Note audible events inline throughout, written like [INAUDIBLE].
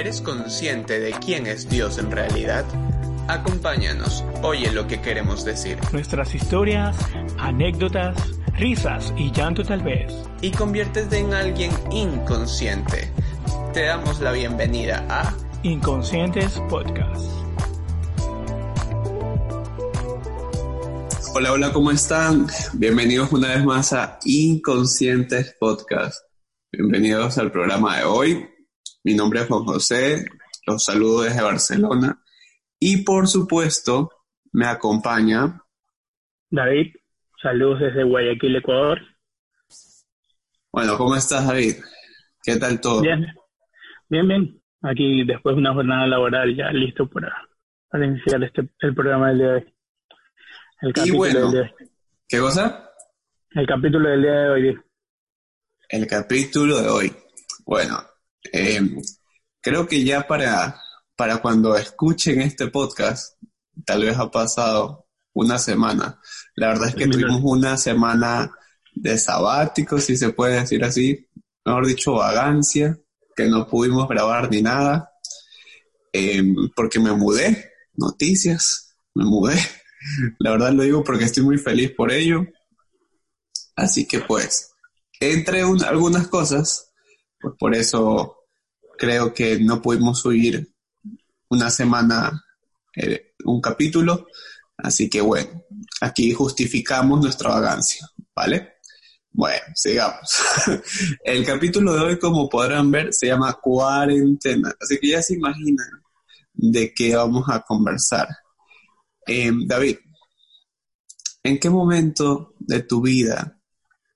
¿Eres consciente de quién es Dios en realidad? Acompáñanos, oye lo que queremos decir. Nuestras historias, anécdotas, risas y llanto tal vez. Y conviértete en alguien inconsciente. Te damos la bienvenida a Inconscientes Podcast. Hola, hola, ¿cómo están? Bienvenidos una vez más a Inconscientes Podcast. Bienvenidos al programa de hoy. Mi nombre es Juan José, los saludo desde Barcelona y por supuesto me acompaña David, saludos desde Guayaquil, Ecuador. Bueno, ¿cómo estás David? ¿Qué tal todo? Bien, bien, bien. Aquí después de una jornada laboral ya listo para, para iniciar este, el programa del día de hoy. El capítulo del día de hoy. ¿Qué cosa? El capítulo del día de hoy. El capítulo de hoy. Bueno, eh, creo que ya para, para cuando escuchen este podcast, tal vez ha pasado una semana. La verdad es que tuvimos una semana de sabático, si se puede decir así, mejor dicho, vagancia, que no pudimos grabar ni nada, eh, porque me mudé, noticias, me mudé. La verdad lo digo porque estoy muy feliz por ello. Así que pues, entre algunas cosas, pues por eso creo que no pudimos subir una semana eh, un capítulo. Así que bueno, aquí justificamos nuestra vagancia, ¿vale? Bueno, sigamos. [LAUGHS] El capítulo de hoy, como podrán ver, se llama cuarentena. Así que ya se imaginan de qué vamos a conversar. Eh, David, ¿en qué momento de tu vida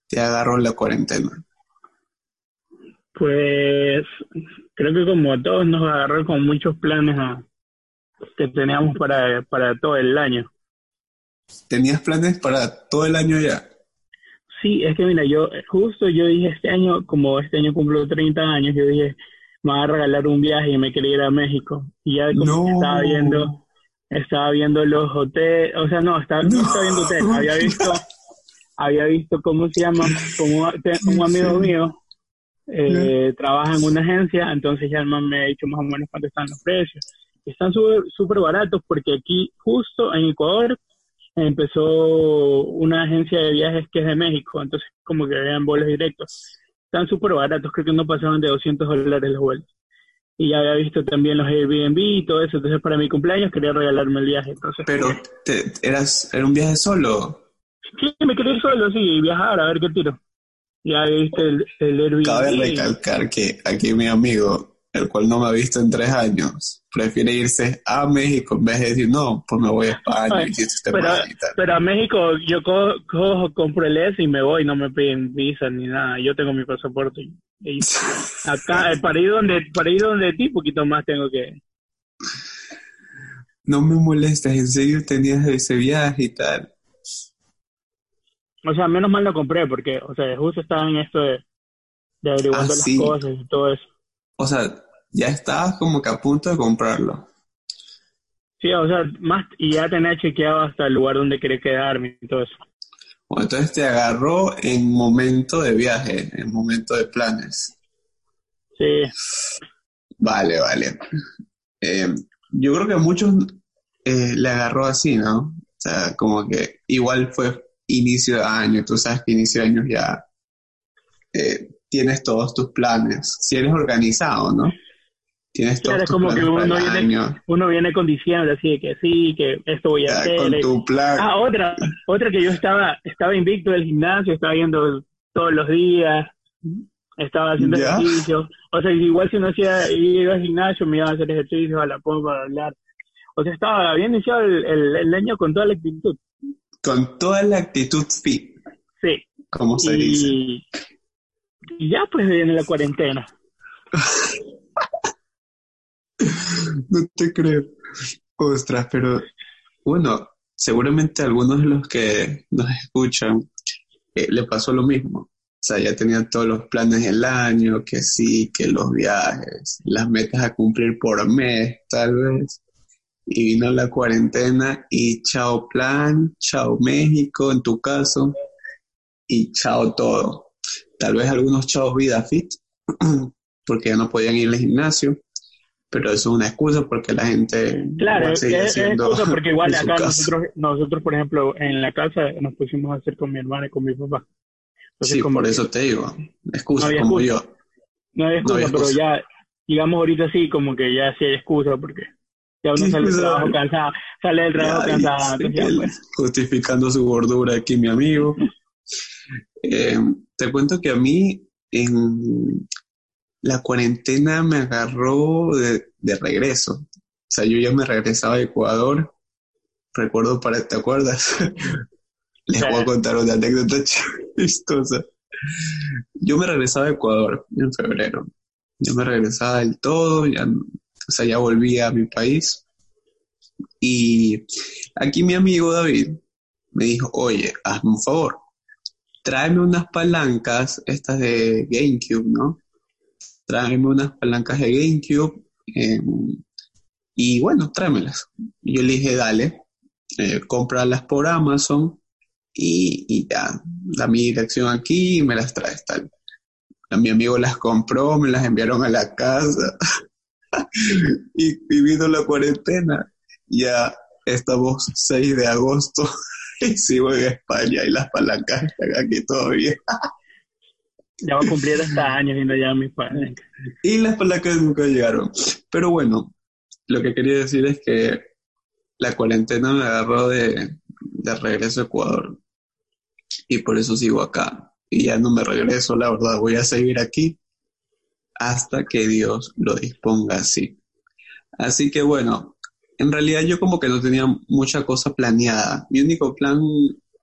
te agarró la cuarentena? Pues creo que como a todos nos agarró con muchos planes que teníamos para, para todo el año. ¿Tenías planes para todo el año ya? Sí, es que mira, yo justo yo dije este año, como este año cumplo 30 años, yo dije, me va a regalar un viaje y me quería ir a México. Y ya como estaba viendo, estaba viendo los hoteles, o sea, no, estaba, no. estaba viendo hoteles, había visto, había visto cómo se llama, como un amigo mío eh, trabaja en una agencia, entonces ya el man me ha dicho más o menos cuánto están los precios. Están súper baratos porque aquí, justo en Ecuador, empezó una agencia de viajes que es de México, entonces como que vean vuelos directos. Están súper baratos, creo que no pasaban de 200 dólares los vuelos. Y ya había visto también los Airbnb y todo eso, entonces para mi cumpleaños quería regalarme el viaje. Entonces, Pero, te, eras, ¿era un viaje solo? Sí, me quería ir solo, sí, viajar, a ver qué tiro. Ya viste el, el Airbnb. Cabe recalcar que aquí mi amigo, el cual no me ha visto en tres años, prefiere irse a México en vez de decir, no, pues me voy a España Ay, este pero, pero, a México yo cojo, cojo, compro el S y me voy, no me piden visa ni nada. Yo tengo mi pasaporte. Y, y [LAUGHS] acá, eh, para ir donde, para ir donde ti, poquito más tengo que. No me molestas, en serio tenías ese viaje y tal. O sea, menos mal lo compré porque, o sea, justo estaba en esto de, de averiguando Ah, las sí. cosas y todo eso. O sea, ya estabas como que a punto de comprarlo. Sí, o sea, más, y ya tenía chequeado hasta el lugar donde quería quedarme y todo eso. Bueno, entonces te agarró en momento de viaje, en momento de planes. Sí, Vale, vale. Eh, yo creo que a muchos eh, le agarró así, ¿no? O sea, como que igual fue inicio de año, tú sabes que inicio de año ya eh, tienes todos tus planes, si eres organizado, ¿no? Tienes todos es tus como que para uno viene, año, uno viene con diciembre así de que sí, que esto voy a ya, hacer. con y- tu plan. Ah, otra, otra que yo estaba, estaba invicto del gimnasio, estaba yendo todos los días, estaba haciendo ¿Ya? ejercicio. O sea, igual si no hacía, iba al gimnasio, me iba a hacer ejercicio, a la pompa, a hablar. O sea, estaba, había iniciado el, el, el año con toda la actitud. Con toda la actitud fit, Sí. como se dice. Y, ya pues viene la cuarentena. [LAUGHS] No te creo. Ostras, pero bueno, seguramente a algunos de los que nos escuchan eh, le pasó lo mismo. O sea, ya tenían todos los planes del año, que sí, que los viajes, las metas a cumplir por mes, tal vez. Y vino la cuarentena y chao plan, chao México en tu caso, y chao todo. Tal vez algunos chao vida fit, [CLEARS THROAT] porque ya no podían ir al gimnasio. pero eso es una excusa porque la gente claro es, es excusa porque igual acá nosotros nosotros por ejemplo en la casa nos pusimos a hacer con mi hermana y con mi papá sí por eso te digo excusa como yo no hay excusa, pero ya digamos ahorita sí como que ya sí hay excusa porque ya uno sale del trabajo cansado sale del trabajo cansado pues. justificando su gordura aquí mi amigo eh, te cuento que a mí en la cuarentena me agarró de, regreso. O sea, yo ya me regresaba a Ecuador. Recuerdo para, ¿te acuerdas? [LAUGHS] Les voy a contar una anécdota [LAUGHS] chistosa. Yo me regresaba a Ecuador en febrero. Yo me regresaba del todo, ya, o sea, ya volví a mi país. Y aquí mi amigo David me dijo, oye, hazme un favor, tráeme unas palancas, estas de GameCube, ¿no? tráeme unas palancas de GameCube em, y bueno, tráemelas. Yo le dije, dale, eh, cómpralas por Amazon y, ya, da mi dirección aquí y me las traes tal. Mi amigo las compró, me las enviaron a la casa [LAUGHS] [LAUGHS] y, y vino la cuarentena. Ya estamos 6 de agosto [LAUGHS] y sigo en España y las palancas están aquí todavía. Ya va a cumplir hasta años viendo ya mis padres. Y las palancas nunca llegaron. Pero bueno, lo que quería decir es que la cuarentena me agarró de, de regreso a Ecuador. Y por eso sigo acá. Y ya no me regreso, la verdad. Voy a seguir aquí hasta que Dios lo disponga así. Así que bueno, en realidad yo como que no tenía mucha cosa planeada. Mi único plan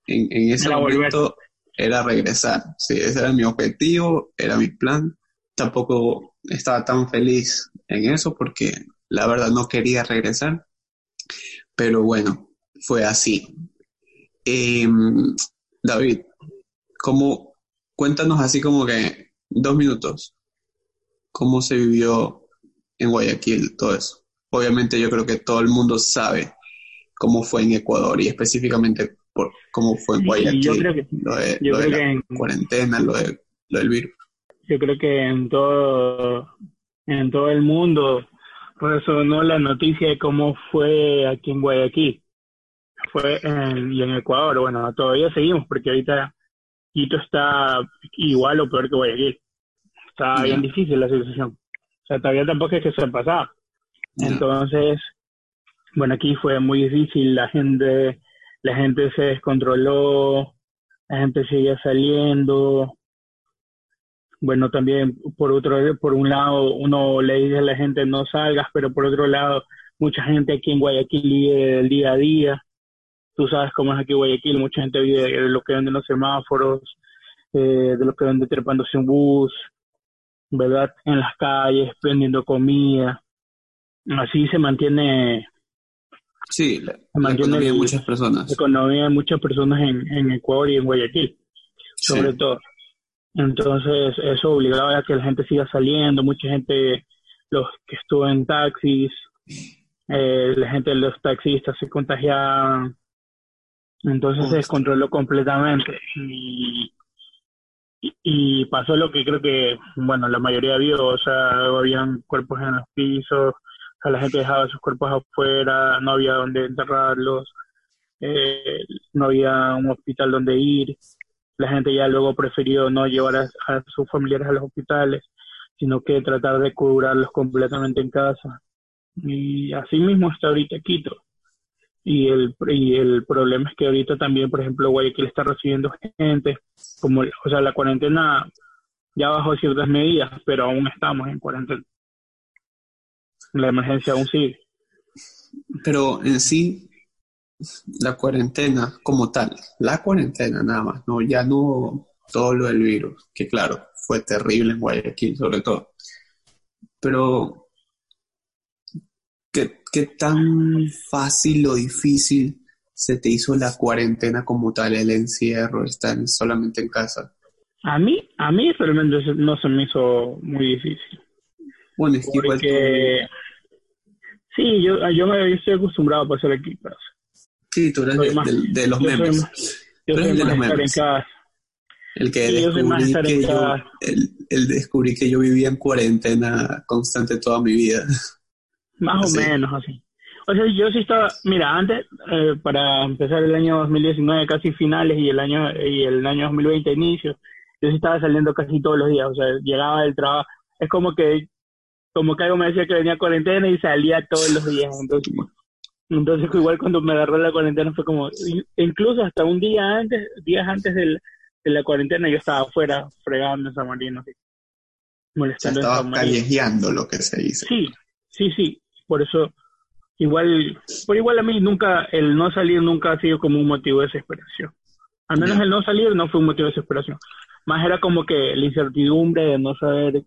en, en ese momento era regresar. Sí, ese era mi objetivo, era mi plan. Tampoco estaba tan feliz en eso porque la verdad no quería regresar. Pero bueno, fue así. Em, David, ¿cómo, cuéntanos así como que dos minutos, cómo se vivió en Guayaquil todo eso. Obviamente yo creo que todo el mundo sabe cómo fue en Ecuador y específicamente por cómo fue en Guayaquil, yo creo que, lo de, la en, cuarentena, lo, de, lo del virus. Yo creo que en todo, en todo el mundo, por eso no la noticia de cómo fue aquí en Guayaquil, fue en, y en Ecuador, bueno, todavía seguimos porque ahorita Quito está igual o peor que Guayaquil. Está bien difícil la situación. O sea, todavía tampoco es que se pasado. Entonces, bueno, aquí fue muy difícil, la gente la gente se descontroló, la gente seguía saliendo. Bueno, también por otro, por un lado, uno le dice a la gente no salgas, pero por otro lado, mucha gente aquí en Guayaquil vive del día a día. Tú sabes cómo es aquí en Guayaquil, mucha gente vive de lo que venden los semáforos, eh, de lo que vende trepándose un bus, ¿verdad? En las calles, vendiendo comida. Así se mantiene Sí, la, economía de muchas personas. La economía de muchas personas en, en Ecuador y en Guayaquil, sobre todo. Entonces, eso obligaba a que la gente siga saliendo, mucha gente, los que estuvo en taxis, eh, la gente de los taxistas se contagiaban, entonces se descontroló completamente y, y, pasó lo que creo que, bueno, la mayoría vio, o sea, habían cuerpos en los pisos, la gente dejaba sus cuerpos afuera, no había donde enterrarlos, eh, no había un hospital donde ir, la gente ya luego prefirió no llevar a, sus familiares a los hospitales, sino que tratar de curarlos completamente en casa. Y así mismo está ahorita Quito. Y el, y el problema es que ahorita también, por ejemplo, Guayaquil está recibiendo gente, como, o sea, la cuarentena ya bajó ciertas medidas, pero aún estamos en cuarentena la emergencia aún sigue. Pero en sí, la cuarentena como tal, la cuarentena nada más, no, ya no todo lo del virus, que claro, fue terrible en Guayaquil sobre todo. Pero, ¿qué, tan fácil o difícil se te hizo la cuarentena como tal, el encierro, estar solamente en casa? A mí, a mí realmente no se me hizo muy difícil. Bueno, es que igual Sí, yo, yo me estoy acostumbrado a pasar aquí. Sí, tú eres de, los memes. yo soy de los memes. El que descubrí que yo, el, el, descubrí que yo vivía en cuarentena constante toda mi vida. Más o menos así. O sea, yo sí estaba, mira, antes, eh, para empezar el año 2019 casi finales y el año y el año 2020 inicio, yo sí estaba saliendo casi todos los días, o sea, llegaba del trabajo, es como que como que algo me decía que venía cuarentena y salía todos los días, entonces entonces igual cuando me agarró la cuarentena fue como incluso hasta un día antes, días antes de la cuarentena yo estaba afuera fregando en San Marino, así, molestando estaba callejeando lo que se dice. Sí, sí, sí, por eso igual, por igual a mí nunca, el no salir nunca ha sido como un motivo de desesperación. Al menos el no salir no fue un motivo de desesperación. Más era como que la incertidumbre de no saber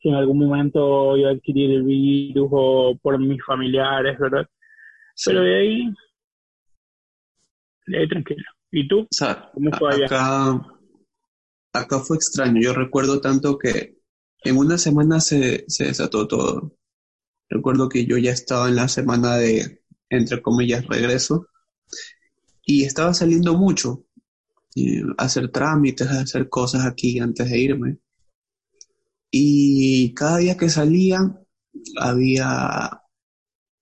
si en algún momento iba a adquirir el virus o por mis familiares, ¿verdad? Pero de ahí, de ahí tranquilo. ¿Y tú? ¿Cómo fue allá? Acá, acá fue extraño. Yo recuerdo tanto que en una semana se, se desató todo. Recuerdo que yo ya estaba en la semana de, entre comillas, regreso y estaba saliendo mucho a hacer trámites, hacer cosas aquí antes de irme. Y cada día que salía había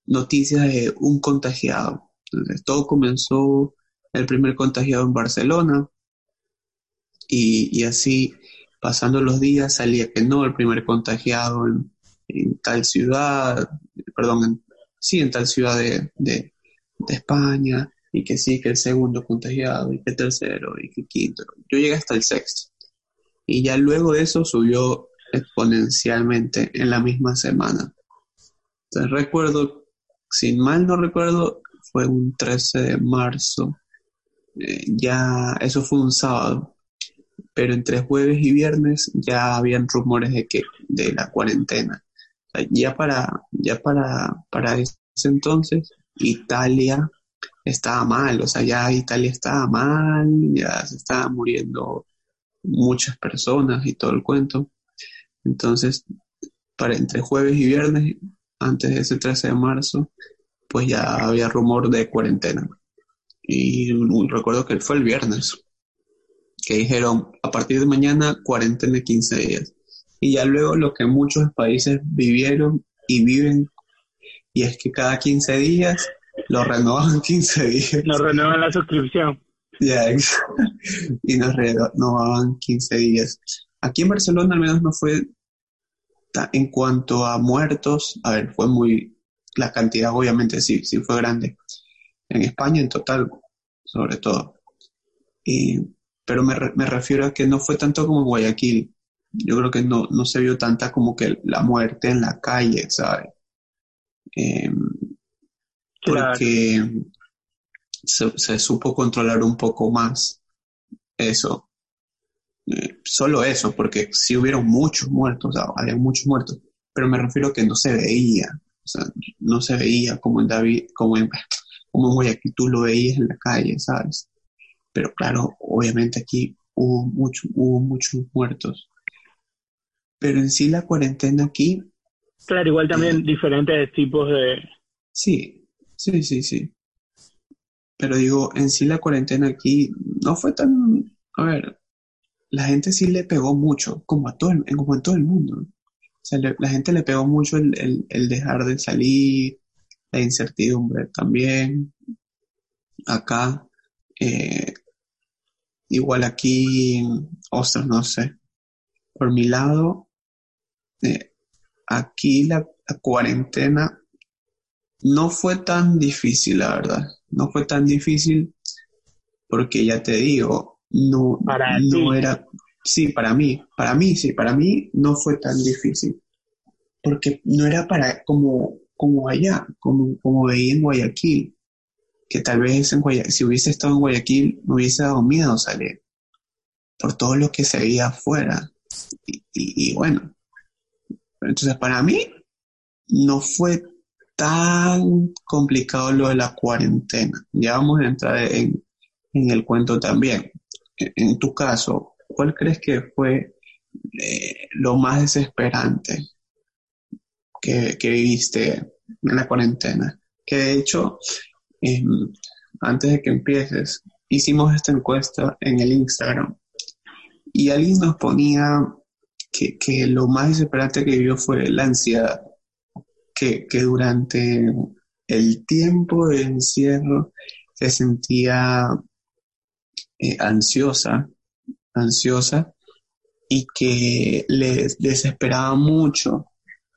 noticias de un contagiado. Entonces, todo comenzó el primer contagiado en Barcelona y, y así pasando los días salía que no, el primer contagiado en, en tal ciudad, perdón, sí, en tal ciudad de, de, España, y que sí, que el segundo contagiado, y que el tercero, y que el quinto. Yo llegué hasta el sexto. Y ya luego de eso subió exponencialmente en la misma semana. Entonces recuerdo, sin mal no recuerdo, fue un 13 de marzo. Eh, ya, eso fue un sábado. Pero entre jueves y viernes ya habían rumores de que, de la cuarentena ya para, ya para, para ese entonces, Italia estaba mal, o sea, ya Italia estaba mal, ya se estaban muriendo muchas personas y todo el cuento. Entonces, para entre jueves y viernes, antes de ese 13 de marzo, pues ya había rumor de cuarentena. Y recuerdo que fue el viernes, que dijeron, a partir de mañana, cuarentena 15 días y ya luego lo que muchos países vivieron y viven, y es que cada 15 días lo renovan [LAUGHS] 15 días. Nos renuevan la suscripción. Ya, [LAUGHS] y nos renovaban 15 días. Aquí en Barcelona al menos no fue en cuanto a muertos, a ver, fue muy, la cantidad obviamente sí, sí fue grande. En España en total, sobre todo. Y, pero me, me refiero a que no fue tanto como Guayaquil yo creo que no, no se vio tanta como que la muerte en la calle, ¿sabes? Em, porque se, supo controlar un poco más eso. Eh, solo eso, porque sí hubieron muchos muertos, o sea, había muchos muertos, pero me refiero a que no se veía, o sea, no se veía como en David, como en, como en Guayaquil tú lo veías en la calle, ¿sabes? Pero claro, obviamente aquí hubo, mucho, hubo muchos muertos pero en sí la cuarentena aquí... Claro, igual también eh, diferentes tipos de... Sí, sí, sí, sí. Pero digo, en sí la cuarentena aquí no fue tan... A ver, la gente sí le pegó mucho, como a todo el, como en todo el mundo. O sea, la gente le pegó mucho el, el, dejar de salir, la incertidumbre también. Acá, eh, igual aquí, ostras, no sé. Por mi lado, eh, aquí la, cuarentena no fue tan difícil, la verdad. No fue tan difícil porque ya te digo, no, no era, sí, para mí, para mí, sí, para mí no fue tan difícil. Porque no era para, como, como allá, como, como veía en Guayaquil, que tal vez en si hubiese estado en Guayaquil me hubiese dado miedo salir, por todo lo que se veía afuera. y bueno, entonces, para mí no fue tan complicado lo de la cuarentena. Ya vamos a entrar en, el cuento también. En, tu caso, ¿cuál crees que fue eh, lo más desesperante que, viviste en la cuarentena? Que de hecho, em, antes de que empieces, hicimos esta encuesta en el Instagram y alguien nos ponía que, lo más desesperante que vivió fue la ansiedad. que, que durante el tiempo de encierro se sentía eh, ansiosa, ansiosa y que les desesperaba mucho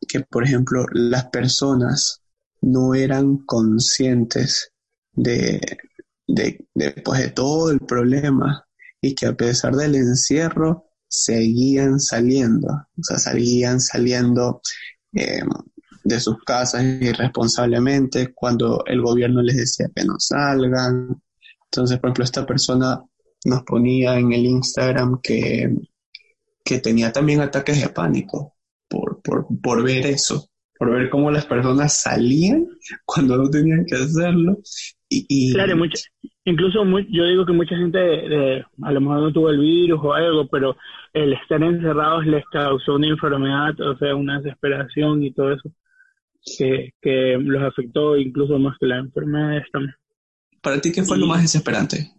que, por ejemplo, las personas no eran conscientes de, de, de, pues, de todo el problema y que a pesar del encierro seguían saliendo, o sea, seguían saliendo eh, de sus casas irresponsablemente cuando el gobierno les decía que no salgan. Entonces, por ejemplo, esta persona nos ponía en el Instagram que, que tenía también ataques de pánico por, por, por ver eso, por ver cómo las personas salían [LAUGHS] cuando no tenían que hacerlo. Claro, incluso yo digo que mucha gente a lo mejor no tuvo el virus o algo, pero el estar encerrados les causó una enfermedad, o sea, una desesperación y todo eso que, que los afectó incluso más que la enfermedad también. ¿Para ti qué fue lo más desesperante?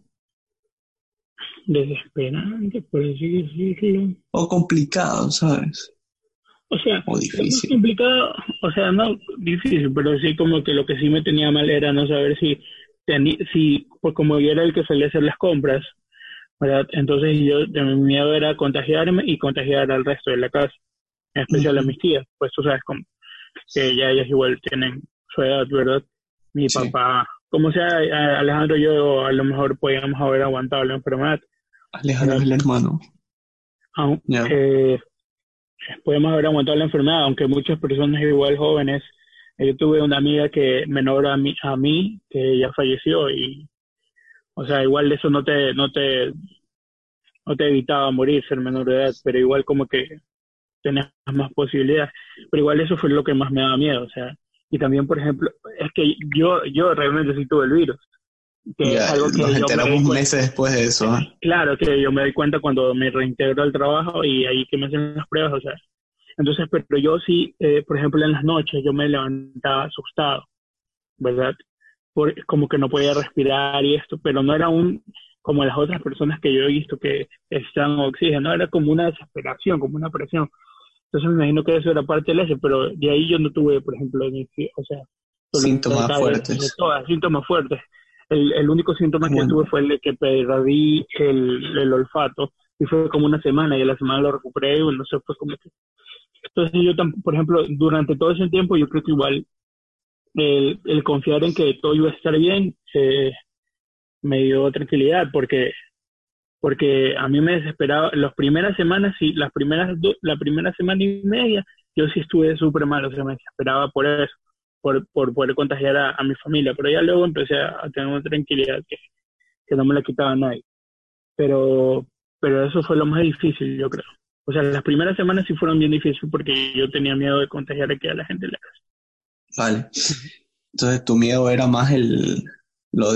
Desesperante, por así decirlo. O complicado, ¿sabes? O sea, o difícil. complicado, o sea, no difícil, pero sí como que lo que sí me tenía mal era no saber si, si pues como yo era el que salía a hacer las compras, ¿verdad? Entonces yo, mi miedo era contagiarme y contagiar al resto de la casa, en especial a mis tías, pues tú sabes cómo que ya ellas igual tienen su edad, ¿verdad? Mi papá, como sea, Alejandro y yo a lo mejor podíamos haber aguantado la enfermedad. Alejandro es el hermano. Aún, eh, podemos haber aguantado la enfermedad, aunque muchas personas igual jóvenes. Eh, yo tuve una amiga que menor a mí, a mí que ya falleció y, o sea, igual eso no te, no te, no te evitaba morir ser menor de edad, pero igual como que tenés más posibilidades. Pero igual eso fue lo que más me daba miedo, o sea, y también, por ejemplo, es que yo, yo realmente sí tuve el virus. Que es algo que nos enteramos meses después de eso. ¿eh? Claro, que yo me doy cuenta cuando me reintegro al trabajo y ahí que me hacen las pruebas, o sea. Entonces, pero yo sí, eh, por ejemplo, en las noches yo me levantaba asustado, ¿verdad? Por, como que no podía respirar y esto, pero no era un, como las otras personas que yo he visto que están oxígeno, era como una desesperación, como una presión. Entonces me imagino que eso era parte del ese, pero de ahí yo no tuve, por ejemplo, o sea, síntomas fuertes. De todas, síntomas fuertes. El, el único síntoma que tuve fue el de que perdí el, el olfato y fue como una semana y a la semana lo recuperé y no sé, fue como que... Entonces yo, por ejemplo, durante todo ese tiempo yo creo que igual el, el confiar en que todo iba a estar bien eh, me dio tranquilidad porque porque a mí me desesperaba, las primeras semanas, sí, las primeras, la primera semana y media, yo sí estuve súper mal, o sea, me desesperaba por eso, por, por poder contagiar a, mi familia, pero ya luego empecé a, tener una tranquilidad que, que no me la quitaba nadie. Pero, pero eso fue lo más difícil, yo creo. O sea, las primeras semanas sí fueron bien difíciles porque yo tenía miedo de contagiar aquí a la gente. Vale. Entonces tu miedo era más el, lo,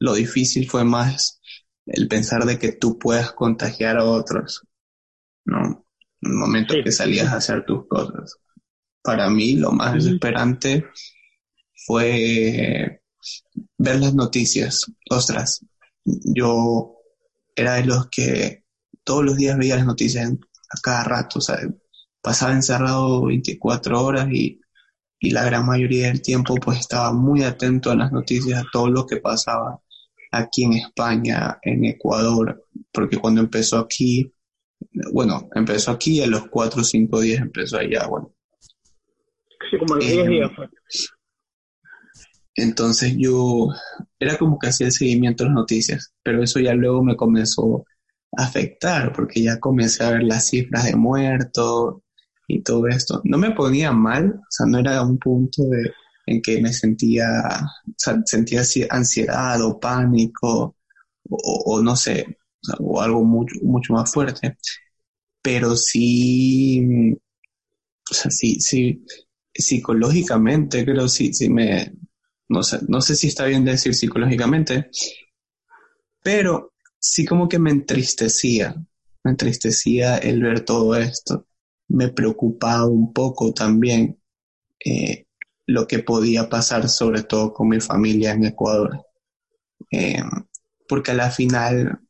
lo difícil fue más el pensar de que tú puedas contagiar a otros, ¿no? En el momento que salías a hacer tus cosas. Para mí lo más desesperante fue ver las noticias. Ostras, yo era de los que todos los días veía las noticias a cada rato, o sea, pasaba encerrado 24 horas y, y la gran mayoría del tiempo pues estaba muy atento a las noticias, a todo lo que pasaba aquí en España, en Ecuador, porque cuando empezó aquí, bueno, empezó aquí a los cuatro o cinco días empezó allá, bueno. Sí, como em, días Entonces yo era como que hacía el seguimiento de las noticias, pero eso ya luego me comenzó a afectar, porque ya comencé a ver las cifras de muertos y todo esto. No me ponía mal, o sea, no era un punto de, en que me sentía, sentía ansiedad o pánico o, no sé, o algo mucho, mucho más fuerte. Pero sí, o sea, sí, sí, psicológicamente creo sí, sí me, no sé, no sé si está bien decir psicológicamente, pero sí como que me entristecía, me entristecía el ver todo esto, me preocupaba un poco también eh, lo que podía pasar, sobre todo con mi familia en Ecuador. Eh, porque a la final,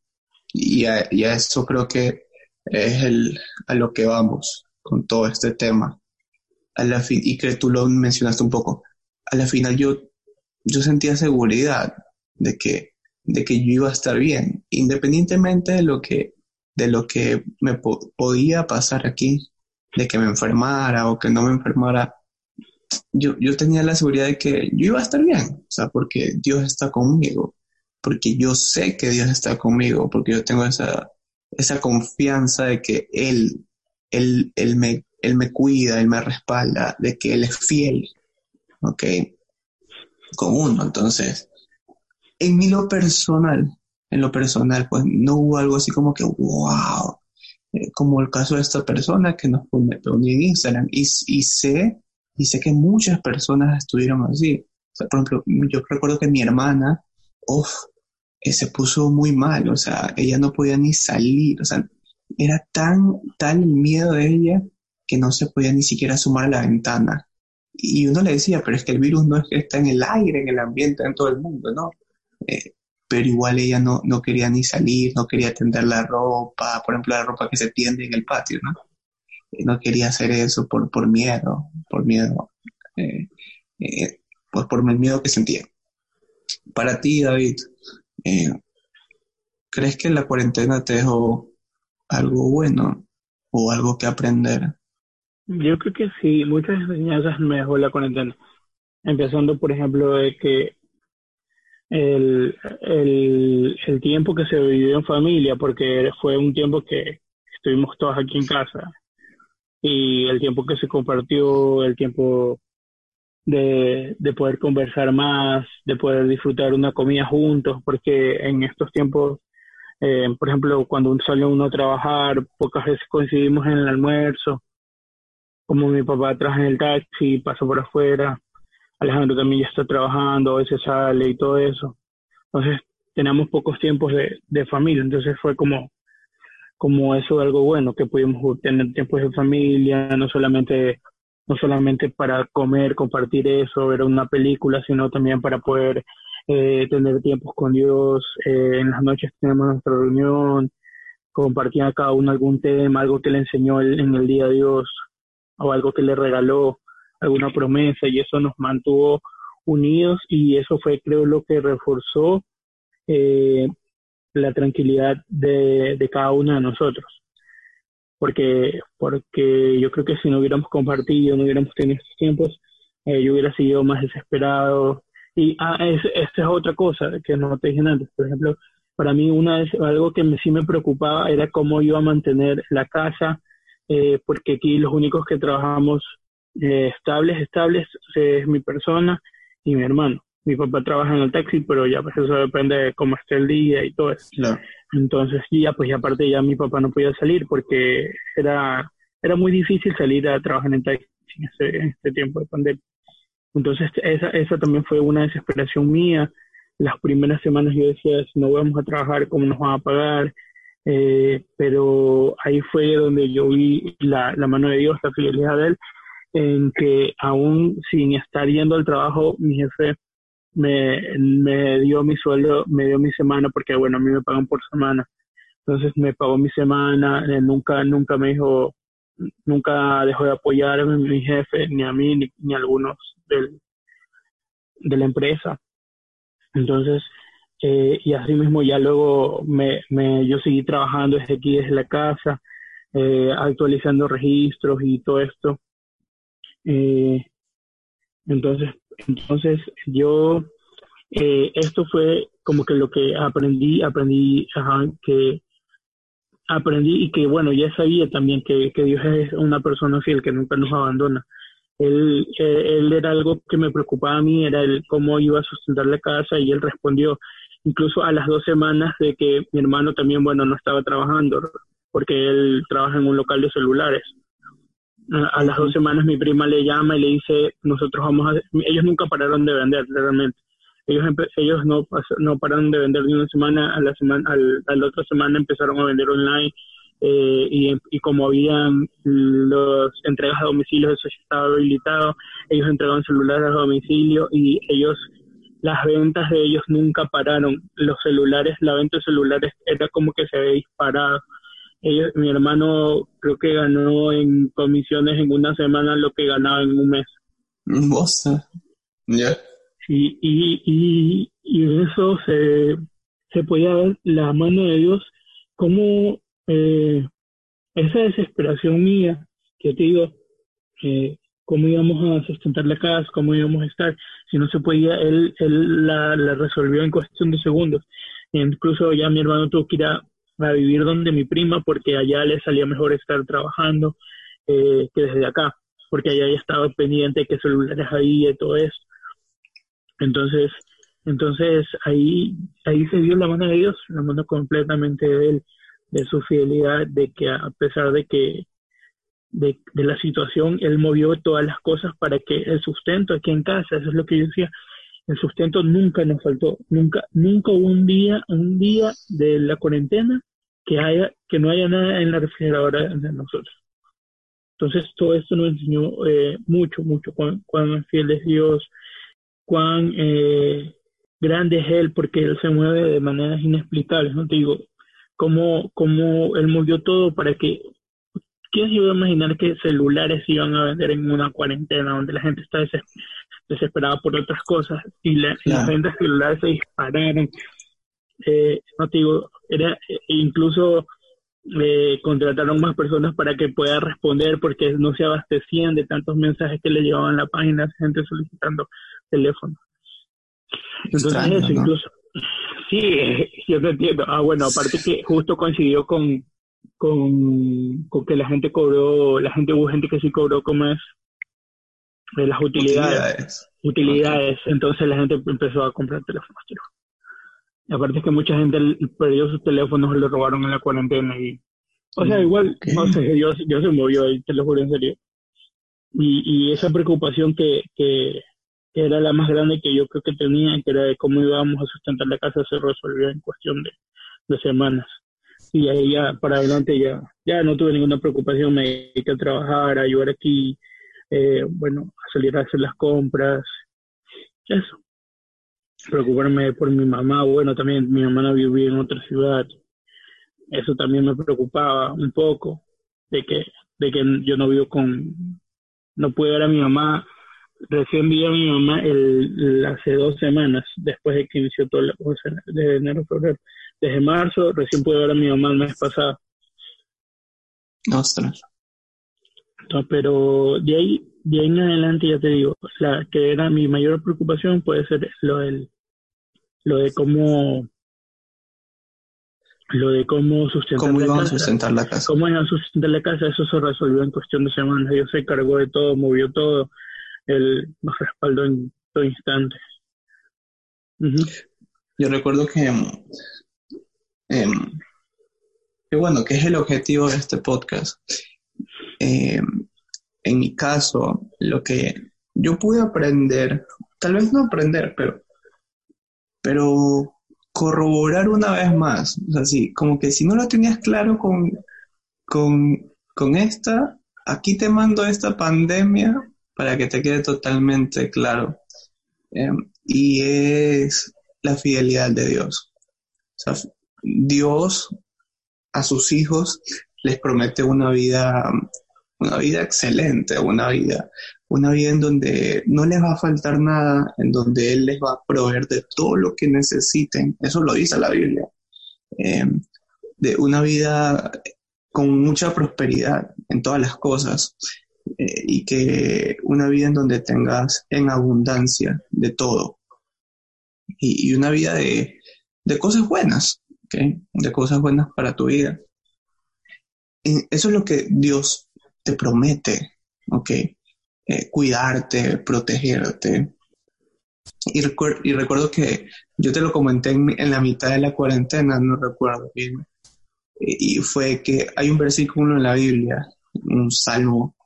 y a, eso creo que es el, a lo que vamos con todo este tema, a la y que tú lo mencionaste un poco, a la final yo, yo sentía seguridad de que, de que yo iba a estar bien, independientemente de lo que, de lo que me podía pasar aquí, de que me enfermara o que no me enfermara, yo, yo tenía la seguridad de que yo iba a estar bien, o sea, porque Dios está conmigo, porque yo sé que Dios está conmigo, porque yo tengo esa, esa confianza de que Él, él, él, me, él me cuida, Él me respalda, de que Él es fiel, ¿ok? Con uno, entonces, en mi lo personal, en lo personal, pues no hubo algo así como que, wow, eh, como el caso de esta persona que nos pone, en Instagram, y, y sé y sé que muchas personas estuvieron así. por ejemplo, yo recuerdo que mi hermana, uff, eh, se puso muy mal, o sea, ella no podía ni salir, o sea, era tan, tal el miedo de ella que no se podía ni siquiera asomar a la ventana. Y uno le decía, pero es que el virus no es que está en el aire, en el ambiente, en todo el mundo, ¿no? Eh, pero igual ella no, no quería ni salir, no quería tender la ropa, por ejemplo, la ropa que se tiende en el patio, ¿no? no quería hacer eso por, por miedo, por miedo, eh, eh, pues por el miedo que sentía. Para ti, David, eh, ¿crees que la cuarentena te dejó algo bueno o algo que aprender? Yo creo que sí, muchas enseñanzas me dejó la cuarentena. Empezando, por ejemplo, de que el, el, el tiempo que se vivió en familia, porque fue un tiempo que estuvimos todos aquí en casa, y el tiempo que se compartió, el tiempo de, de, poder conversar más, de poder disfrutar una comida juntos, porque en estos tiempos, eh, por ejemplo, cuando sale uno a trabajar, pocas veces coincidimos en el almuerzo, como mi papá trabaja en el taxi, pasa por afuera, Alejandro también ya está trabajando, a veces sale y todo eso. Entonces, tenemos pocos tiempos de, de familia, entonces fue como como eso algo bueno, que pudimos tener tiempos de familia, no solamente, no solamente para comer, compartir eso, ver una película, sino también para poder eh, tener tiempos con Dios. Eh, en las noches tenemos nuestra reunión, compartir a cada uno algún tema, algo que le enseñó en el día a Dios o algo que le regaló, alguna promesa, y eso nos mantuvo unidos y eso fue creo lo que reforzó eh, la tranquilidad de, de cada uno de nosotros. Porque, porque yo creo que si no hubiéramos compartido, no hubiéramos tenido estos tiempos, eh, yo hubiera sido más desesperado. Y ah, es, esta es otra cosa que no te dije antes. Por ejemplo, para mí una vez, algo que me, sí me preocupaba era cómo iba a mantener la casa, eh, porque aquí los únicos que trabajamos eh, estables, estables, es mi persona y mi hermano mi papá trabaja en el taxi, pero ya pues eso depende de cómo esté el día y todo eso. Entonces, ya pues y aparte ya mi papá no podía salir porque era, era muy difícil salir a trabajar en el taxi en este, tiempo de pandemia. Entonces, esa, esa también fue una desesperación mía. Las primeras semanas yo decía, si no vamos a trabajar, ¿cómo nos van a pagar? Eh, pero ahí fue donde yo vi la, mano de Dios, la fidelidad de Él, en que aún sin estar yendo al trabajo, mi jefe me, me dio mi sueldo, me dio mi semana, porque bueno, a mí me pagan por semana. Entonces me pagó mi semana, eh, nunca, nunca me dijo, nunca dejó de apoyarme mi jefe, ni a mí, ni, a algunos de la empresa. Entonces, eh, y así mismo ya luego me, me, yo seguí trabajando desde aquí, desde la casa, eh, actualizando registros y todo esto. Eh, entonces, entonces yo, eh, esto fue como que lo que aprendí, aprendí, que aprendí y que bueno, ya sabía también que, que Dios es una persona fiel, que nunca nos abandona. Él, él era algo que me preocupaba a mí, era el cómo iba a sustentar la casa y él respondió incluso a las dos semanas de que mi hermano también, bueno, no estaba trabajando, porque él trabaja en un local de celulares a, las dos semanas mi prima le llama y le dice, nosotros vamos a... Ellos nunca pararon de vender, realmente. Ellos, ellos no, no pararon de vender de una semana a la semana, al, a la otra semana empezaron a vender online eh, y, y, como habían los entregas a domicilio, eso ya estaba habilitado, ellos entregaban celulares a domicilio y ellos, las ventas de ellos nunca pararon. Los celulares, la venta de celulares era como que se había disparado ellos, mi hermano creo que ganó en comisiones en una semana lo que ganaba en un mes. [LAUGHS] ¿Vos? ¿Ya? Sí, y, y, y en eso se, se podía ver la mano de Dios como eh, esa desesperación mía, que te digo, eh, cómo íbamos a sustentar la casa, cómo íbamos a estar, si no se podía, él, él la, la resolvió en cuestión de segundos. Incluso ya mi hermano tuvo que ir a, vivir donde mi prima porque allá le salía mejor estar trabajando eh, que desde acá, porque allá ya estaba pendiente de qué celulares había y todo eso. Entonces, entonces ahí, ahí se dio la mano de Dios, la mano completamente de él, de su fidelidad, de que a pesar de que de, la situación, él movió todas las cosas para que el sustento aquí en casa, eso es lo que yo decía, el sustento nunca nos faltó, nunca, nunca hubo un día, un día de la cuarentena que haya, que no haya nada en la refrigeradora de nosotros. Entonces todo esto nos enseñó eh, mucho, mucho, cuán, cuán, fiel es Dios, cuán eh, grande es Él, porque Él se mueve de maneras inexplicables, ¿no? Te digo, cómo, cómo Él movió todo para que ¿quién se iba a imaginar que celulares iban a vender en una cuarentena donde la gente está desesperada por otras cosas y, las ventas celulares se dispararon? Eh, no te digo, era, eh, incluso eh, contrataron más personas para que pueda responder porque no se abastecían de tantos mensajes que le llevaban a la página, gente solicitando teléfono. Entonces eso, incluso, sí, [LAUGHS] yo te entiendo. Ah, bueno, aparte que justo coincidió con, con, con que la gente cobró, la gente hubo gente que sí cobró como es de las utilidades. Utilidades. Entonces la gente empezó a comprar teléfonos. Y aparte es que mucha gente perdió sus teléfonos, lo robaron en la cuarentena y o sea, igual, no sé, Dios, Dios se movió ahí, te lo juro en serio. Y, y esa preocupación que, que, era la más grande que yo creo que tenía, que era de cómo íbamos a sustentar la casa, se resolvió en cuestión de, de semanas y ahí ya para adelante ya, ya no tuve ninguna preocupación, me dediqué a trabajar, a ayudar aquí, eh, bueno, a salir a hacer las compras, eso. Preocuparme por mi mamá, bueno, también mi mamá vivía en otra ciudad, eso también me preocupaba un poco, de que, de que yo no vivo con, no pude ver a mi mamá, recién vi a mi mamá el, hace dos semanas, después de que inició todo la cosa, de enero, febrero desde marzo, recién pude ver a mi mamá el mes pasado. Ostras. No, pero de ahí, de ahí en adelante ya te digo, la que era mi mayor preocupación puede ser lo del, lo de cómo, lo de cómo sustentar ¿Cómo la iban casa. a sustentar la casa? Cómo iban a sustentar la casa, eso se resolvió en cuestión de semanas. Dios se encargó de todo, movió todo, él nos respaldó en todo instante. Yo recuerdo que eh, bueno, ¿qué es el objetivo de este podcast? Em, en mi caso, lo que yo pude aprender, tal vez no aprender, pero, pero corroborar una vez más, o sea, sí, como que si no lo tenías claro con, con, con esta, aquí te mando esta pandemia para que te quede totalmente claro. Em, y es la fidelidad de Dios. O sea, Dios a sus hijos les promete una vida, una vida excelente, una vida, una vida en donde no les va a faltar nada, en donde Él les va a proveer de todo lo que necesiten. Eso lo dice la Biblia. Em, de una vida con mucha prosperidad en todas las cosas eh, y que una vida en donde tengas en abundancia de todo y, y una vida de, de cosas buenas, de cosas buenas para tu vida. eso es lo que Dios te promete, ¿ok? Eh, cuidarte, protegerte. Y, y, recuerdo que yo te lo comenté en, la mitad de la cuarentena, no recuerdo bien, y fue que hay un versículo en la Biblia, un salmo,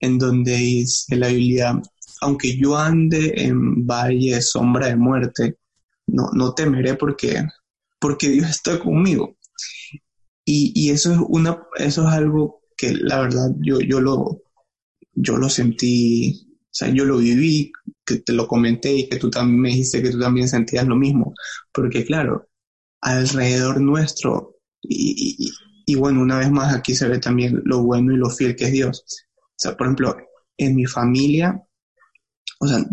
en donde dice la Biblia, aunque yo ande en valle sombra de muerte, no, no temeré porque porque Dios está conmigo. Y, eso es una, eso es algo que la verdad yo, yo lo, yo lo sentí, o sea, yo lo viví, que te lo comenté y que tú también me dijiste que tú también sentías lo mismo. Porque claro, alrededor nuestro y, y bueno, una vez más aquí se ve también lo bueno y lo fiel que es Dios. O sea, por ejemplo, en mi familia, o sea,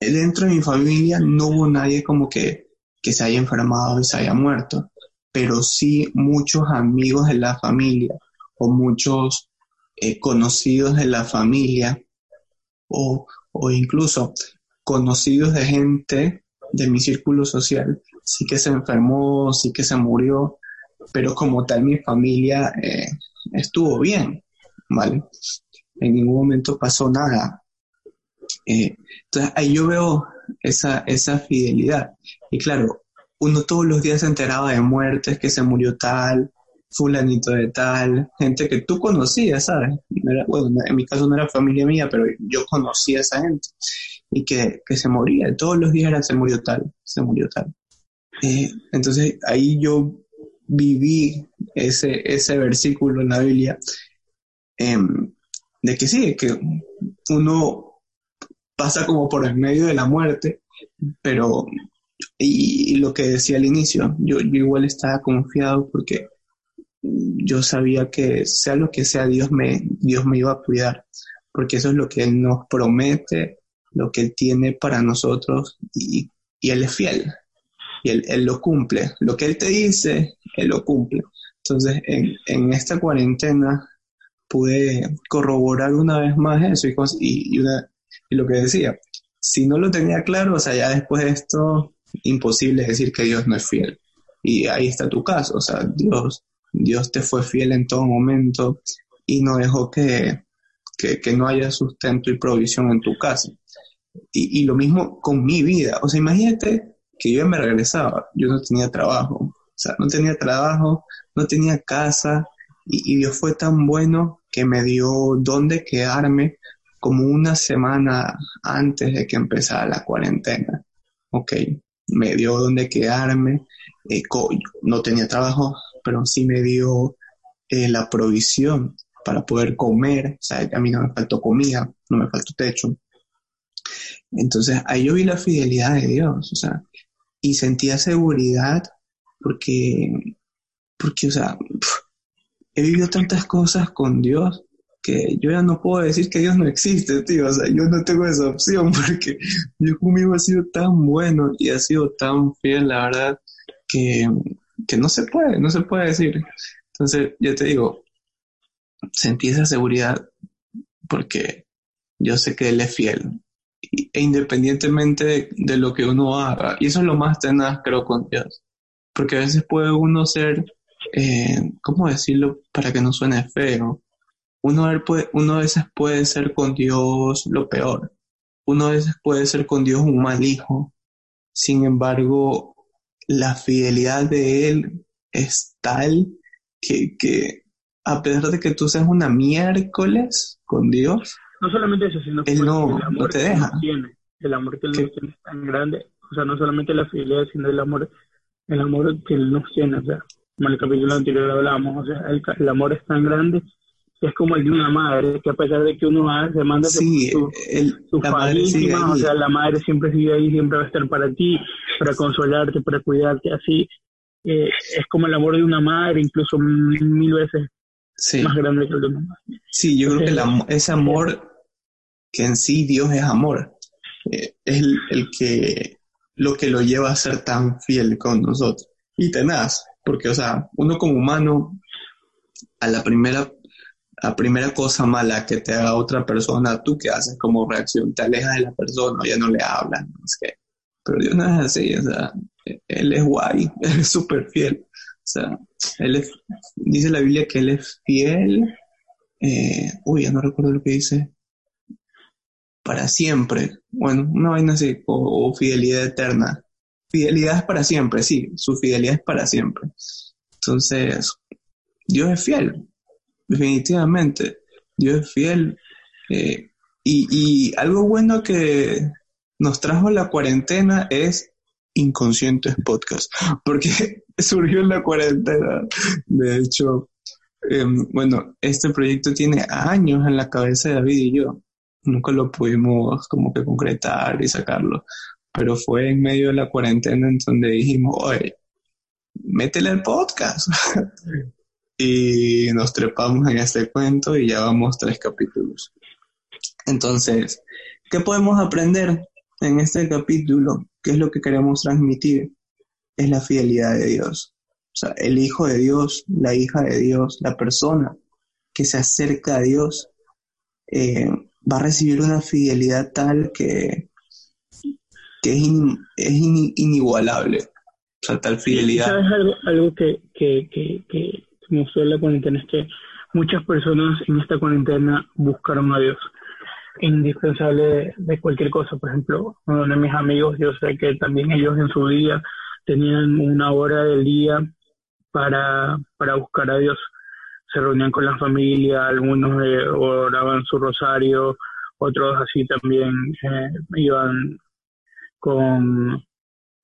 dentro de mi familia no hubo nadie como que, que se haya enfermado y se haya muerto, pero sí muchos amigos de la familia o muchos eh, conocidos de la familia o, o incluso conocidos de gente de mi círculo social, sí que se enfermó, sí que se murió, pero como tal mi familia eh, estuvo bien, ¿vale? En ningún momento pasó nada. Eh, entonces ahí yo veo esa, esa fidelidad. Y claro, uno todos los días se enteraba de muertes, que se murió tal, fulanito de tal, gente que tú conocías, ¿sabes? bueno, en mi caso no era familia mía, pero yo conocía a esa gente y que, que se moría. Todos los días era se murió tal, se murió tal. Eh, entonces ahí yo viví ese, ese versículo en la Biblia em, de que sí, que uno pasa como por el medio de la muerte, pero y, lo que decía al inicio, yo, igual estaba confiado porque yo sabía que sea lo que sea, Dios me, Dios me iba a cuidar, porque eso es lo que Él nos promete, lo que Él tiene para nosotros y, Él es fiel y él, lo cumple. Lo que Él te dice, Él lo cumple. Entonces, en, en esta cuarentena pude corroborar una vez más eso y, y, una, y lo que decía, si no lo tenía claro, o sea, ya después de esto, imposible decir que Dios no es fiel. Y ahí está tu caso, o sea, Dios, Dios te fue fiel en todo momento y no dejó que, que, que no haya sustento y provisión en tu casa. Y, y, lo mismo con mi vida. O sea, imagínate que yo me regresaba, yo no tenía trabajo, o sea, no tenía trabajo, no tenía casa, y, Dios fue tan bueno que me dio donde quedarme como una semana antes de que empezara la cuarentena. Ok, me dio donde quedarme, eh, no tenía trabajo, pero sí me dio eh, la provisión para poder comer, o sea, a mí no me faltó comida, no me faltó techo. Entonces ahí yo vi la fidelidad de Dios, o sea, y sentía seguridad porque, porque, o sea, he vivido tantas cosas con Dios que yo ya no puedo decir que Dios no existe, tío. O sea, yo no tengo esa opción [LAUGHS] porque Dios conmigo ha sido tan bueno y ha sido tan fiel, la verdad, que, que no se puede, no se puede decir. Entonces, yo te digo, sentí esa seguridad porque yo sé que Él es fiel e independientemente de, lo que uno haga. Y eso es lo más tenaz, creo, con Dios. Porque a veces puede uno ser, eh, ¿cómo decirlo para que no suene feo? Uno, uno a veces puede ser con Dios lo peor. Uno a veces puede ser con Dios un mal hijo. Sin embargo, la fidelidad de Él es tal que, que a pesar de que tú seas una miércoles con Dios, no solamente eso, sino que el amor te deja. Que tiene, el amor que él nos tiene es tan grande, o sea, no solamente la fidelidad, sino el amor, el amor que él nos tiene, o sea, como en el capítulo anterior hablábamos, o sea, el, amor es tan grande es como el de una madre, que a pesar de que uno se manda sí, su, o sea, la madre siempre sigue ahí, siempre va a estar para ti, para consolarte, para cuidarte, así. Eh, es como el amor de una madre, incluso mil veces más grande que el de una madre. Sí, yo creo que ese amor que en sí Dios es amor. Eh, es el, que lo que lo lleva a ser tan fiel con nosotros. Y tenaz, porque, o sea, uno como humano, a la primera, la primera cosa mala que te haga otra persona, tú qué haces como reacción, te alejas de la persona, ya no le hablas, no que, pero Dios no es así, o sea, Él es guay, [LAUGHS] Él es súper fiel. O sea, él es, dice la Biblia que Él es fiel. Eh, uy, ya no recuerdo lo que dice para siempre. Bueno, una vaina así, o, fidelidad eterna. Fidelidad es para siempre, sí, su fidelidad es para siempre. Entonces, Dios es fiel, definitivamente. Dios es fiel. Eh, y, algo bueno que nos trajo la cuarentena es Inconscientes Podcast, [LAUGHS] porque surgió en la cuarentena. De hecho, em, bueno, este proyecto tiene años en la cabeza de David y yo nunca lo pudimos como que concretar y sacarlo. Pero fue en medio de la cuarentena en donde dijimos, oye, métele al podcast. Y nos trepamos en este cuento y ya vamos tres capítulos. Entonces, ¿qué podemos aprender en este capítulo? ¿Qué es lo que queremos transmitir? Es la fidelidad de Dios. O sea, el Hijo de Dios, la hija de Dios, la persona que se acerca a Dios, eh, va a recibir una fidelidad tal que, que es, es inigualable. O sea, tal fidelidad. ¿Sabes algo, algo que, que, que, que mostró la cuarentena? Es que muchas personas en esta cuarentena buscaron a Dios indispensable de, cualquier cosa. Por ejemplo, uno de mis amigos, yo sé que también ellos en su día tenían una hora del día para, para buscar a Dios. Se reunían con la familia, algunos eh, oraban su rosario, otros así también eh, iban con,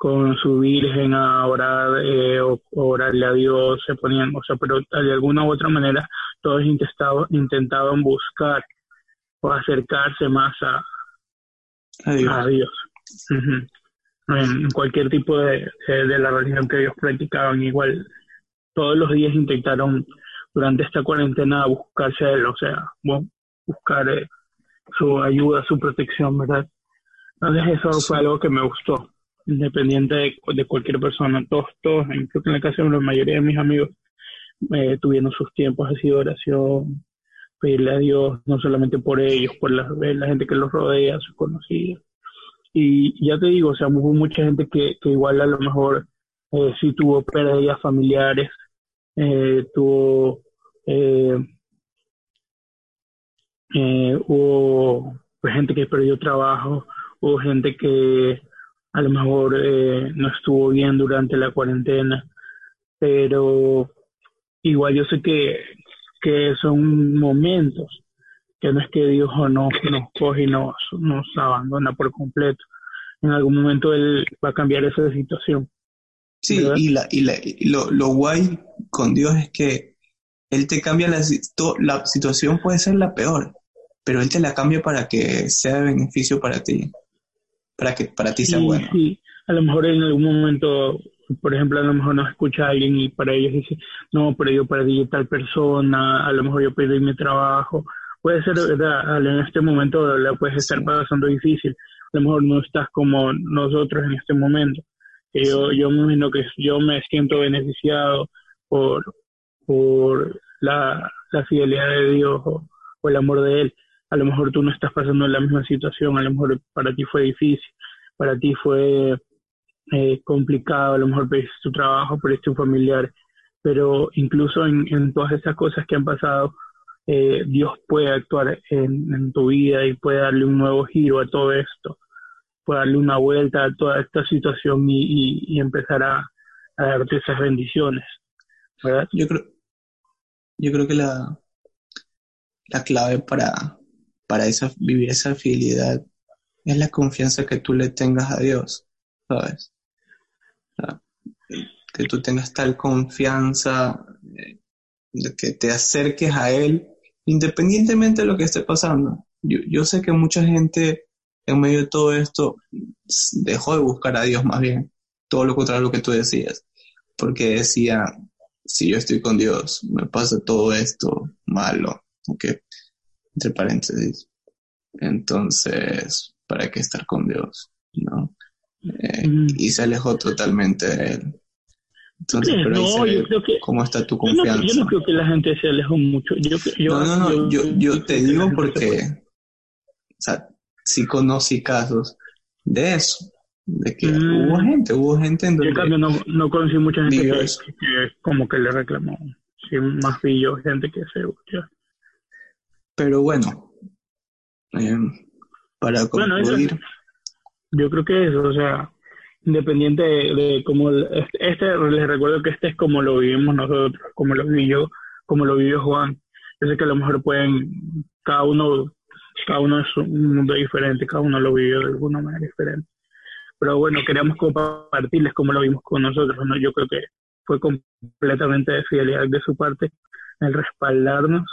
con su virgen a orar eh, o, orarle a Dios, se ponían, o sea, pero de alguna u otra manera todos intentaban, intentaban buscar o acercarse más a, a Dios. En cualquier tipo de, de, la religión que ellos practicaban, igual todos los días intentaron durante esta cuarentena buscarse a él, o sea, buscar eh, su ayuda, su protección, ¿verdad? Entonces eso fue algo que me gustó, independiente de, cualquier persona. Todos, todos, creo que en la casa de la mayoría de mis amigos eh, tuvieron sus tiempos así de oración, pedirle a Dios, no solamente por ellos, por la, la gente que los rodea, sus conocidos. Y ya te digo, o sea, hubo mucha gente que, que igual a lo mejor eh, sí tuvo pérdidas familiares, eh, tuvo, eh, eh, hubo pues, gente que perdió trabajo, hubo gente que a lo mejor eh, no estuvo bien durante la cuarentena, pero igual yo sé que que son momentos, que no es que Dios no, [LAUGHS] nos coge y nos, nos abandona por completo. En algún momento Él va a cambiar esa situación. Sí, y, la, y, la, lo, lo, guay con Dios es que Él te cambia la, la situación, puede ser la peor, pero Él te la cambia para que sea de beneficio para ti, para que para ti sea bueno. Sí, a lo mejor en algún momento por ejemplo, a lo mejor nos escucha alguien y para ellos dice, no, pero yo perdí tal persona, a lo mejor yo perdí mi trabajo. Puede ser, ¿verdad? En este momento la puedes estar pasando difícil. A lo mejor no estás como nosotros en este momento. Yo, yo me imagino que yo me siento beneficiado por, por la, la fidelidad de Dios o, o el amor de Él. A lo mejor tú no estás pasando la misma situación, a lo mejor para ti fue difícil, para ti fue eh, complicado, a lo mejor perdiste tu trabajo, perdiste un familiar, pero incluso en, todas esas cosas que han pasado, eh, Dios puede actuar en, tu vida y puede darle un nuevo giro a todo esto, puede darle una vuelta a toda esta situación y, empezar a, darte esas bendiciones. Yo creo, yo creo que la, la clave para, para esa, vivir esa fidelidad es la confianza que tú le tengas a Dios, ¿sabes? que tú tengas tal confianza, eh, de que te acerques a Él, independientemente de lo que esté pasando. Yo, sé que mucha gente en medio de todo esto dejó de buscar a Dios más bien, todo lo contrario a lo que tú decías, porque decía, si yo estoy con Dios, me pasa todo esto malo, ¿ok? Entre paréntesis. Entonces, ¿para qué estar con Dios? ¿No? Eh, mm. y se alejó totalmente de él. Entonces, pero no, yo creo que, ¿cómo está tu confianza? Yo no, creo que la gente se alejó mucho. Yo, no, no, no, yo, yo, te digo porque, o sea, sí conocí casos de eso, de que mm. hubo gente, hubo gente en donde... en cambio no, no conocí mucha gente que, como que le reclamó, sí, más vi yo gente que se... Pero bueno, eh, para concluir yo creo que eso, o sea, independiente de, cómo, este, les recuerdo que este es como lo vivimos nosotros, como lo viví yo, como lo vivió Juan. Yo sé que a lo mejor pueden, cada uno, cada uno es un mundo diferente, cada uno lo vivió de alguna manera diferente. Pero bueno, queríamos compartirles cómo lo vimos con nosotros, ¿no? Yo creo que fue completamente de fidelidad de su parte el respaldarnos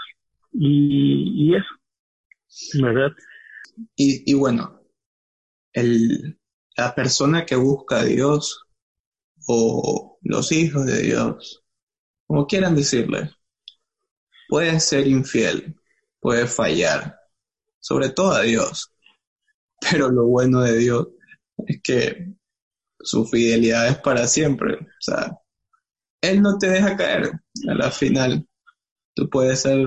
y, eso, ¿verdad? Y, y bueno, el, la persona que busca a Dios o los hijos de Dios, como quieran decirle, puede ser infiel, puede fallar, sobre todo a Dios. Pero lo bueno de Dios es que su fidelidad es para siempre. O sea, Él no te deja caer a la final. Tú puedes ser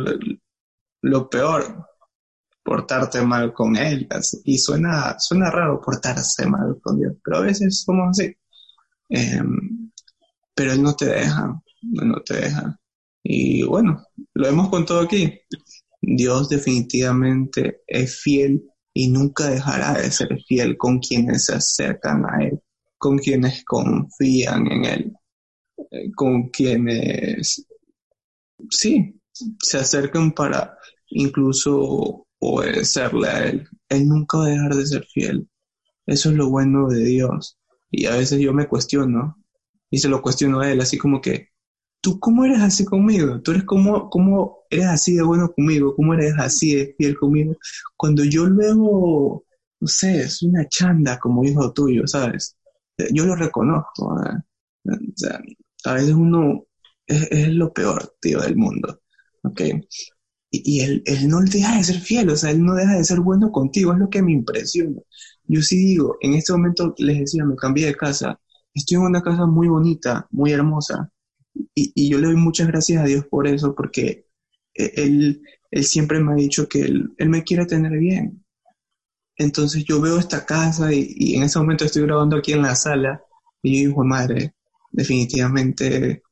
lo peor, portarte mal con Él. Y suena, suena raro portarse mal con Dios, pero a veces somos así. Em, pero Él no te deja, no te deja. Y bueno, lo hemos contado aquí. Dios definitivamente es fiel y nunca dejará de ser fiel con quienes se acercan a Él, con quienes confían en Él, eh, con quienes, sí, se acercan para incluso obedecerle a Él. Él nunca va a dejar de ser fiel. Eso es lo bueno de Dios. Y a veces yo me cuestiono y se lo cuestiono a Él, así como que, ¿tú cómo eres así conmigo? ¿Tú eres como, cómo eres así de bueno conmigo? ¿Cómo eres así de fiel conmigo? Cuando yo luego, no sé, es una chanda como hijo tuyo, ¿sabes? Yo lo reconozco. Sea, a veces uno es, lo peor, tío, del mundo. ¿Ok? Y, y él, él, no deja de ser fiel, o sea, él no deja de ser bueno contigo, es lo que me impresiona. Yo sí digo, en este momento les decía, me cambié de casa, estoy en una casa muy bonita, muy hermosa, y, yo le doy muchas gracias a Dios por eso, porque e, él, él siempre me ha dicho que él, me quiere tener bien. Entonces yo veo esta casa y, en ese momento estoy grabando aquí en la sala y yo digo, madre, definitivamente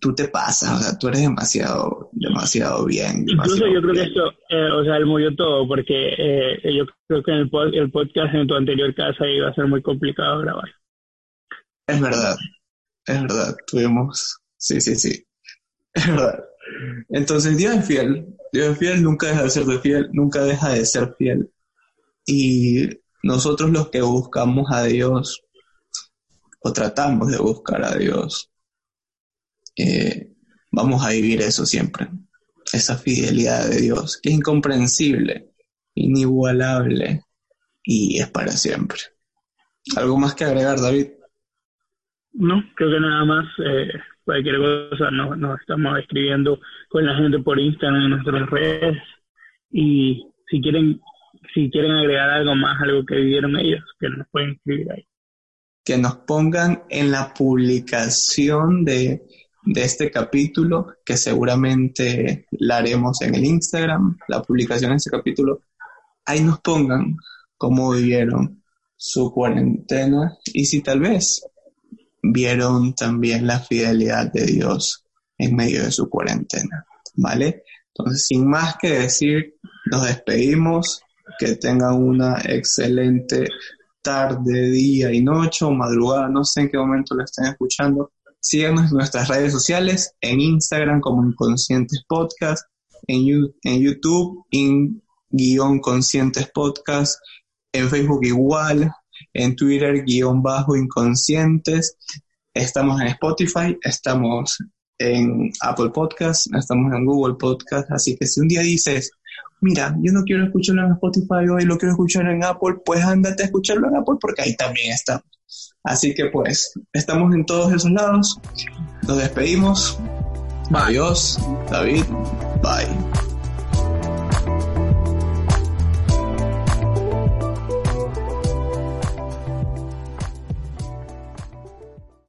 tú, te pasas, o sea, tú eres demasiado, demasiado bien. Incluso yo creo que esto, eh, o sea, él murió todo, porque eh, yo creo que en el, el podcast en tu anterior casa iba a ser muy complicado grabar. Es verdad, es verdad, tuvimos Sí, sí, sí. Es verdad. Entonces Dios es fiel. Dios es fiel, nunca deja de ser fiel, nunca deja de ser fiel. Y nosotros los que buscamos a Dios, o tratamos de buscar a Dios, eh, vamos a vivir eso siempre. Esa fidelidad de Dios, que es incomprensible, inigualable y es para siempre. ¿Algo más que agregar, David? No, creo que nada más. Eh, cualquier cosa nos, nos estamos escribiendo con la gente por Instagram en nuestras redes y si quieren si quieren agregar algo más algo que vivieron ellos que nos pueden escribir ahí que nos pongan en la publicación de, de este capítulo que seguramente la haremos en el Instagram la publicación de este capítulo ahí nos pongan cómo vivieron su cuarentena y si tal vez vieron también la fidelidad de Dios en medio de su cuarentena, ¿vale? Entonces, sin más que decir, nos despedimos, que tengan una excelente tarde, día y noche o madrugada, no sé en qué momento lo estén escuchando. Síganos en nuestras redes sociales, en Instagram como Inconscientes Podcast, en, en YouTube, en guion Conscientes Podcast, en Facebook igual, en Twitter guion bajo inconscientes, estamos en Spotify, estamos en Apple Podcast, estamos en Google Podcast, así que si un día dices, mira, yo no quiero escucharlo en Spotify hoy, lo quiero escuchar en Apple, pues ándate a escucharlo en Apple porque ahí también estamos. Así que pues, estamos en todos esos lados, nos despedimos, adiós, David, bye.